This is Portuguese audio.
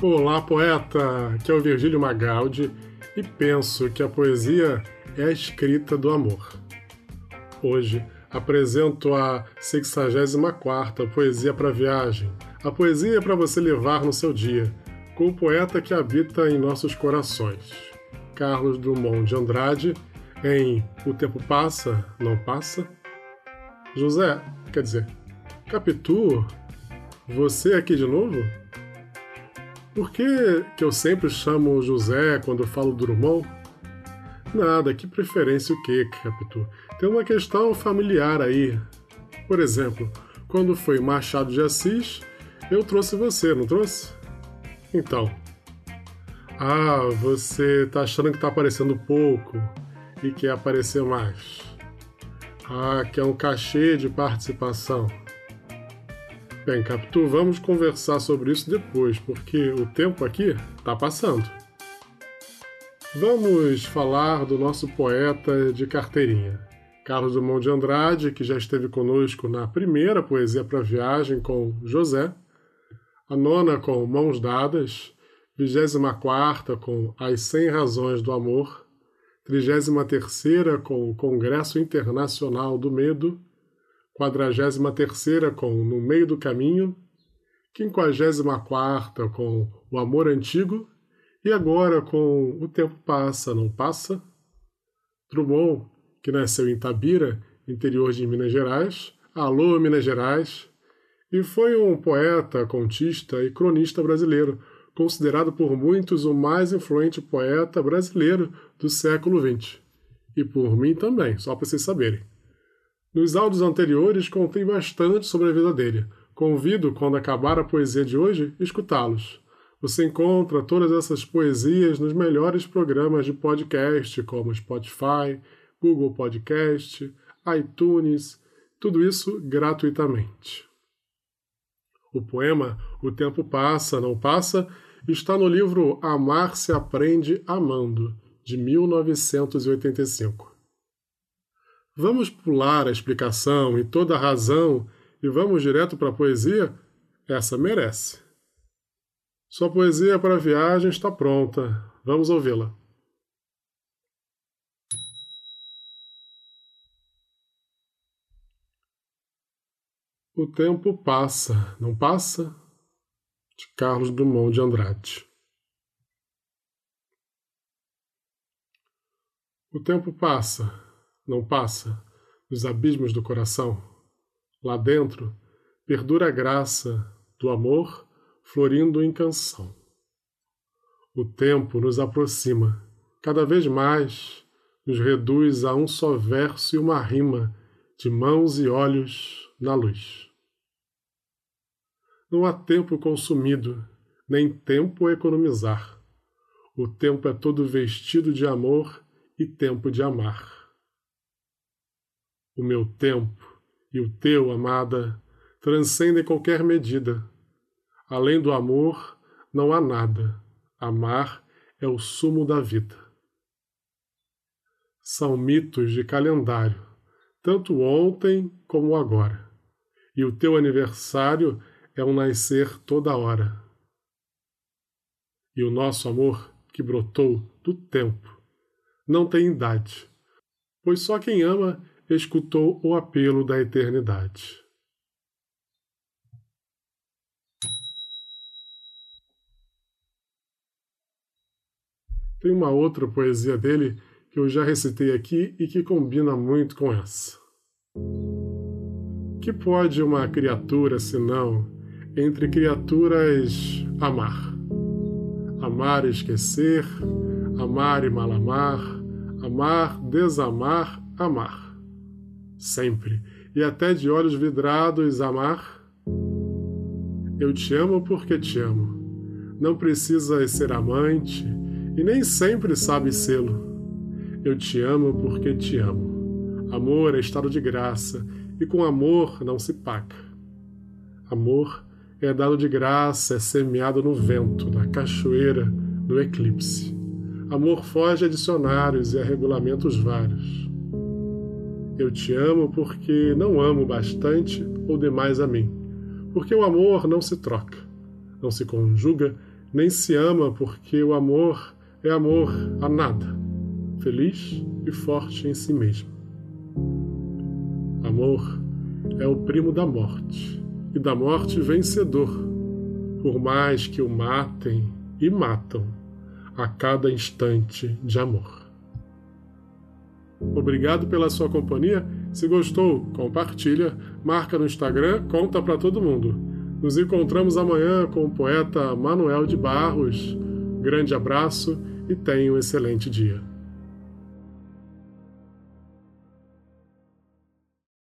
Olá, poeta! Aqui é o Virgílio Magaldi e penso que a poesia é a escrita do amor. Hoje apresento a 64ª Poesia para Viagem, a poesia para você levar no seu dia, com o poeta que habita em nossos corações, Carlos Drummond de Andrade, em O Tempo Passa, Não Passa. José, quer dizer, Capitu, você aqui de novo? Por que, que eu sempre chamo José quando falo Drummond? Nada, que preferência o quê, Capitu? Tem uma questão familiar aí. Por exemplo, quando foi Machado de Assis, eu trouxe você, não trouxe? Então. Ah, você tá achando que tá aparecendo pouco e quer aparecer mais. Ah, quer um cachê de participação. Bem, Capitu, vamos conversar sobre isso depois, porque o tempo aqui está passando. Vamos falar do nosso poeta de carteirinha, Carlos Drummond de Andrade, que já esteve conosco na primeira Poesia para Viagem com José, a nona com Mãos Dadas, vigésima quarta com As Cem Razões do Amor, trigésima terceira com Congresso Internacional do Medo, 43 com No Meio do Caminho, 54 com O Amor Antigo e agora com O Tempo Passa, Não Passa. Drummond, que nasceu em Tabira, interior de Minas Gerais, alô Minas Gerais, e foi um poeta, contista e cronista brasileiro, considerado por muitos o mais influente poeta brasileiro do século XX. E por mim também, só para vocês saberem. Nos áudios anteriores contei bastante sobre a vida dele. Convido, quando acabar a poesia de hoje, escutá-los. Você encontra todas essas poesias nos melhores programas de podcast, como Spotify, Google Podcast, iTunes, tudo isso gratuitamente. O poema O Tempo Passa, Não Passa está no livro Amar se Aprende Amando, de 1985. Vamos pular a explicação e toda a razão e vamos direto para a poesia? Essa merece. Sua poesia para a viagem está pronta. Vamos ouvi-la. O tempo passa, não passa? De Carlos Drummond de Andrade. O tempo passa, não passa nos abismos do coração. Lá dentro perdura a graça do amor florindo em canção. O tempo nos aproxima, cada vez mais nos reduz a um só verso e uma rima de mãos e olhos na luz. Não há tempo consumido, nem tempo a economizar. O tempo é todo vestido de amor e tempo de amar o meu tempo e o teu, amada, transcendem qualquer medida. Além do amor, não há nada. Amar é o sumo da vida. São mitos de calendário, tanto ontem como agora. E o teu aniversário é um nascer toda hora. E o nosso amor, que brotou do tempo, não tem idade, pois só quem ama escutou o apelo da eternidade. Tem uma outra poesia dele que eu já recitei aqui e que combina muito com essa. Que pode uma criatura, senão, entre criaturas, amar? Amar e esquecer, amar e malamar, amar, desamar, amar sempre, e até de olhos vidrados amar? Eu te amo porque te amo. Não precisas ser amante e nem sempre sabes sê-lo. Eu te amo porque te amo. Amor é estado de graça e com amor não se paga. Amor é dado de graça, é semeado no vento, na cachoeira, no eclipse. Amor foge a dicionários e a regulamentos vários. Eu te amo porque não amo bastante ou demais a mim, porque o amor não se troca, não se conjuga, nem se ama porque o amor é amor a nada, feliz e forte em si mesmo. Amor é o primo da morte, e da morte vencedor, por mais que o matem e matam a cada instante de amor. Obrigado pela sua companhia. Se gostou, compartilha, marca no Instagram, conta para todo mundo. Nos encontramos amanhã com o poeta Manuel de Barros. Grande abraço e tenha um excelente dia.